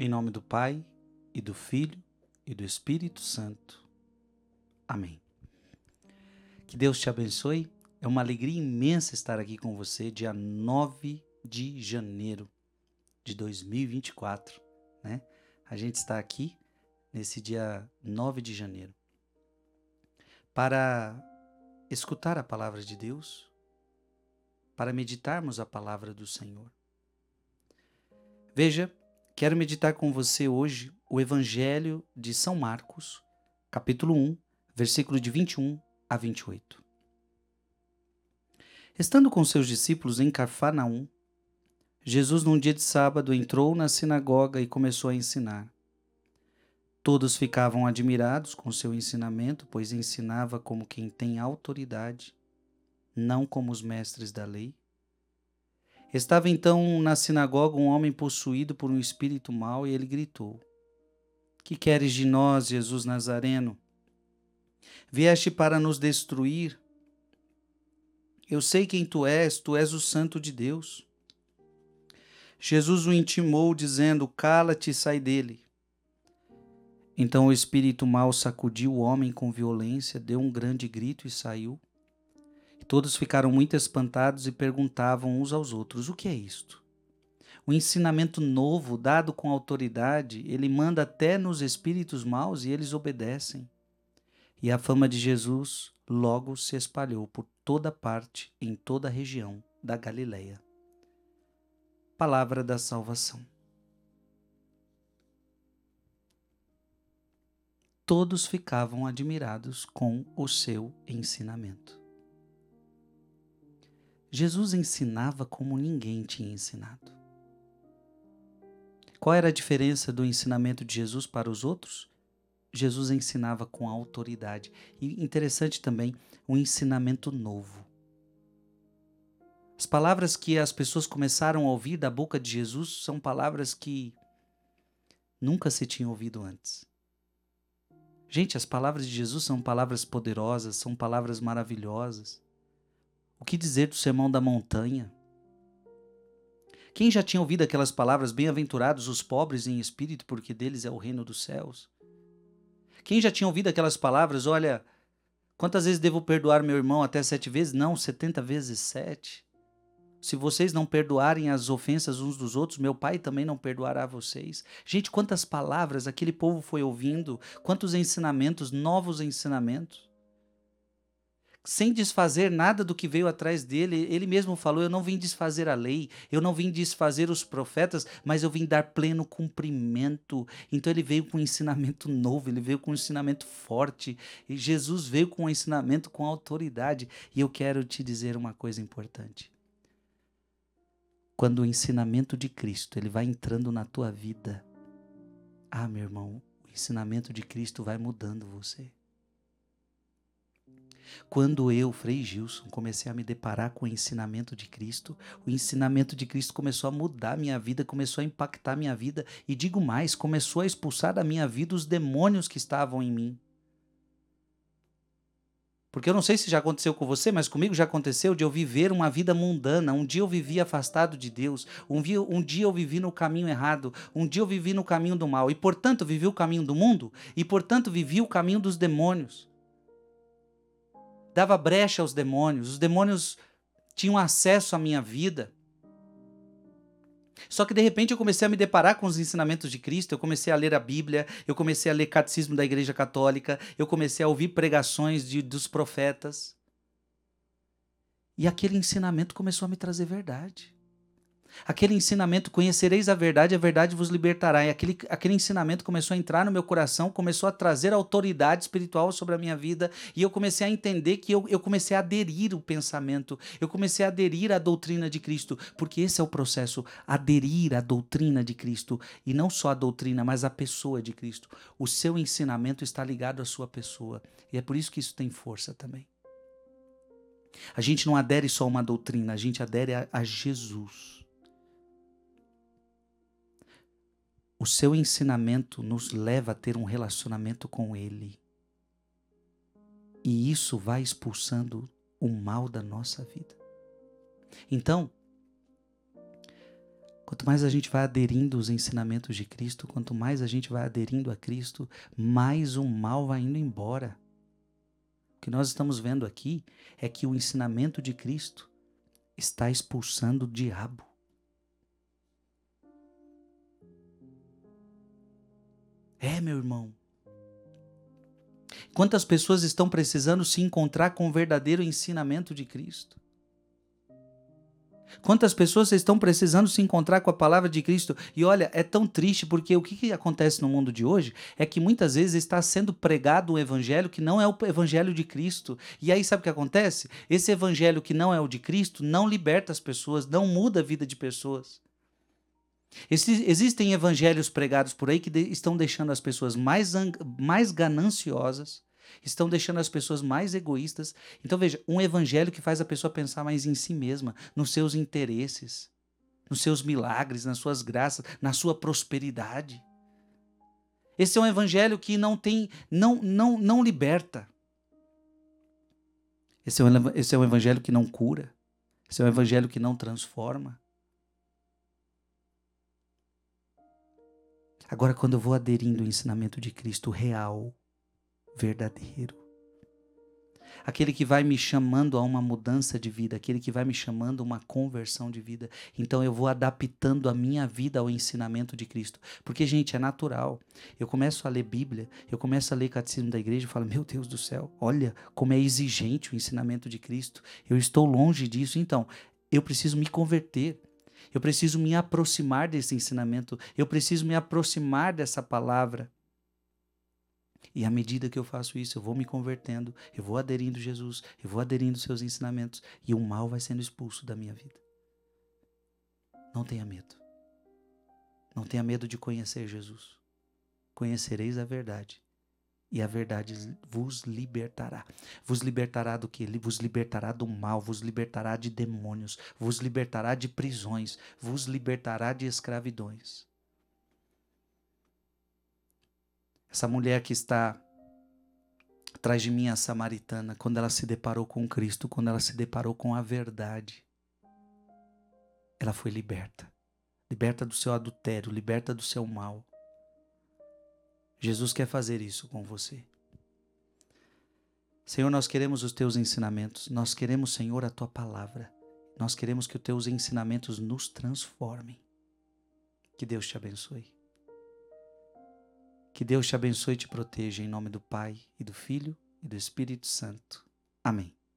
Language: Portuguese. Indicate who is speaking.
Speaker 1: Em nome do Pai, e do Filho, e do Espírito Santo. Amém. Que Deus te abençoe. É uma alegria imensa estar aqui com você, dia 9 de janeiro de 2024, né? A gente está aqui nesse dia 9 de janeiro para escutar a palavra de Deus, para meditarmos a palavra do Senhor. Veja, quero meditar com você hoje o Evangelho de São Marcos, capítulo 1, versículo de 21 a 28. Estando com seus discípulos em Cafarnaum, Jesus, num dia de sábado, entrou na sinagoga e começou a ensinar. Todos ficavam admirados com seu ensinamento, pois ensinava como quem tem autoridade, não como os mestres da lei. Estava então na sinagoga um homem possuído por um espírito mau e ele gritou: Que queres de nós, Jesus Nazareno? Vieste para nos destruir? Eu sei quem tu és, tu és o Santo de Deus. Jesus o intimou, dizendo: Cala-te e sai dele. Então o espírito mau sacudiu o homem com violência, deu um grande grito e saiu. Todos ficaram muito espantados e perguntavam uns aos outros: O que é isto? O ensinamento novo, dado com autoridade, ele manda até nos espíritos maus e eles obedecem. E a fama de Jesus logo se espalhou por toda parte, em toda a região da Galileia. Palavra da salvação. Todos ficavam admirados com o seu ensinamento. Jesus ensinava como ninguém tinha ensinado. Qual era a diferença do ensinamento de Jesus para os outros? Jesus ensinava com autoridade. E interessante também, um ensinamento novo. As palavras que as pessoas começaram a ouvir da boca de Jesus são palavras que nunca se tinham ouvido antes. Gente, as palavras de Jesus são palavras poderosas, são palavras maravilhosas. O que dizer do sermão da montanha? Quem já tinha ouvido aquelas palavras, bem-aventurados os pobres em espírito, porque deles é o reino dos céus? Quem já tinha ouvido aquelas palavras, olha, quantas vezes devo perdoar meu irmão até sete vezes? Não, setenta vezes sete. Se vocês não perdoarem as ofensas uns dos outros, meu Pai também não perdoará vocês. Gente, quantas palavras aquele povo foi ouvindo, quantos ensinamentos, novos ensinamentos sem desfazer nada do que veio atrás dele. Ele mesmo falou: Eu não vim desfazer a lei, eu não vim desfazer os profetas, mas eu vim dar pleno cumprimento. Então ele veio com um ensinamento novo, ele veio com um ensinamento forte. E Jesus veio com um ensinamento com autoridade. E eu quero te dizer uma coisa importante. Quando o ensinamento de Cristo ele vai entrando na tua vida, ah, meu irmão, o ensinamento de Cristo vai mudando você. Quando eu, Frei Gilson, comecei a me deparar com o ensinamento de Cristo, o ensinamento de Cristo começou a mudar minha vida, começou a impactar minha vida e digo mais, começou a expulsar da minha vida os demônios que estavam em mim. Porque eu não sei se já aconteceu com você, mas comigo já aconteceu de eu viver uma vida mundana. Um dia eu vivi afastado de Deus, um dia, um dia eu vivi no caminho errado, um dia eu vivi no caminho do mal, e portanto vivi o caminho do mundo, e portanto vivi o caminho dos demônios dava brecha aos demônios, os demônios tinham acesso à minha vida. Só que de repente eu comecei a me deparar com os ensinamentos de Cristo, eu comecei a ler a Bíblia, eu comecei a ler catecismo da Igreja Católica, eu comecei a ouvir pregações de, dos profetas. E aquele ensinamento começou a me trazer verdade. Aquele ensinamento, conhecereis a verdade, a verdade vos libertará. E aquele, aquele ensinamento começou a entrar no meu coração, começou a trazer autoridade espiritual sobre a minha vida. E eu comecei a entender que eu, eu comecei a aderir o pensamento, eu comecei a aderir à doutrina de Cristo, porque esse é o processo, aderir à doutrina de Cristo. E não só a doutrina, mas a pessoa de Cristo. O seu ensinamento está ligado à sua pessoa. E é por isso que isso tem força também. A gente não adere só a uma doutrina, a gente adere a, a Jesus. O seu ensinamento nos leva a ter um relacionamento com Ele. E isso vai expulsando o mal da nossa vida. Então, Quanto mais a gente vai aderindo aos ensinamentos de Cristo, quanto mais a gente vai aderindo a Cristo, mais o mal vai indo embora. O que nós estamos vendo aqui é que o ensinamento de Cristo está expulsando o diabo. É, meu irmão. Quantas pessoas estão precisando se encontrar com o verdadeiro ensinamento de Cristo? Quantas pessoas estão precisando se encontrar com a palavra de Cristo? E olha, é tão triste porque o que, que acontece no mundo de hoje é que muitas vezes está sendo pregado um evangelho que não é o evangelho de Cristo. E aí sabe o que acontece? Esse evangelho que não é o de Cristo não liberta as pessoas, não muda a vida de pessoas. Existem evangelhos pregados por aí que de, estão deixando as pessoas mais, mais gananciosas, estão deixando as pessoas mais egoístas. Então veja, um evangelho que faz a pessoa pensar mais em si mesma, nos seus interesses, nos seus milagres, nas suas graças, na sua prosperidade. Esse é um evangelho que não tem, não, não, não liberta. Esse é, um, esse é um evangelho que não cura. Esse é um evangelho que não transforma. Agora, quando eu vou aderindo ao ensinamento de Cristo real, verdadeiro. Aquele que vai me chamando a uma mudança de vida, aquele que vai me chamando a uma conversão de vida. Então eu vou adaptando a minha vida ao ensinamento de Cristo. Porque, gente, é natural. Eu começo a ler Bíblia, eu começo a ler Catecismo da Igreja e falo: Meu Deus do céu, olha como é exigente o ensinamento de Cristo. Eu estou longe disso. Então, eu preciso me converter. Eu preciso me aproximar desse ensinamento. Eu preciso me aproximar dessa palavra. E à medida que eu faço isso, eu vou me convertendo, eu vou aderindo a Jesus, eu vou aderindo aos seus ensinamentos e o mal vai sendo expulso da minha vida. Não tenha medo. Não tenha medo de conhecer Jesus. Conhecereis a verdade e a verdade vos libertará. Vos libertará do que? Vos libertará do mal, vos libertará de demônios, vos libertará de prisões, vos libertará de escravidões. Essa mulher que está atrás de mim, a samaritana, quando ela se deparou com Cristo, quando ela se deparou com a verdade, ela foi liberta. Liberta do seu adultério, liberta do seu mal. Jesus quer fazer isso com você. Senhor, nós queremos os teus ensinamentos, nós queremos, Senhor, a tua palavra. Nós queremos que os teus ensinamentos nos transformem. Que Deus te abençoe. Que Deus te abençoe e te proteja em nome do Pai e do Filho e do Espírito Santo. Amém.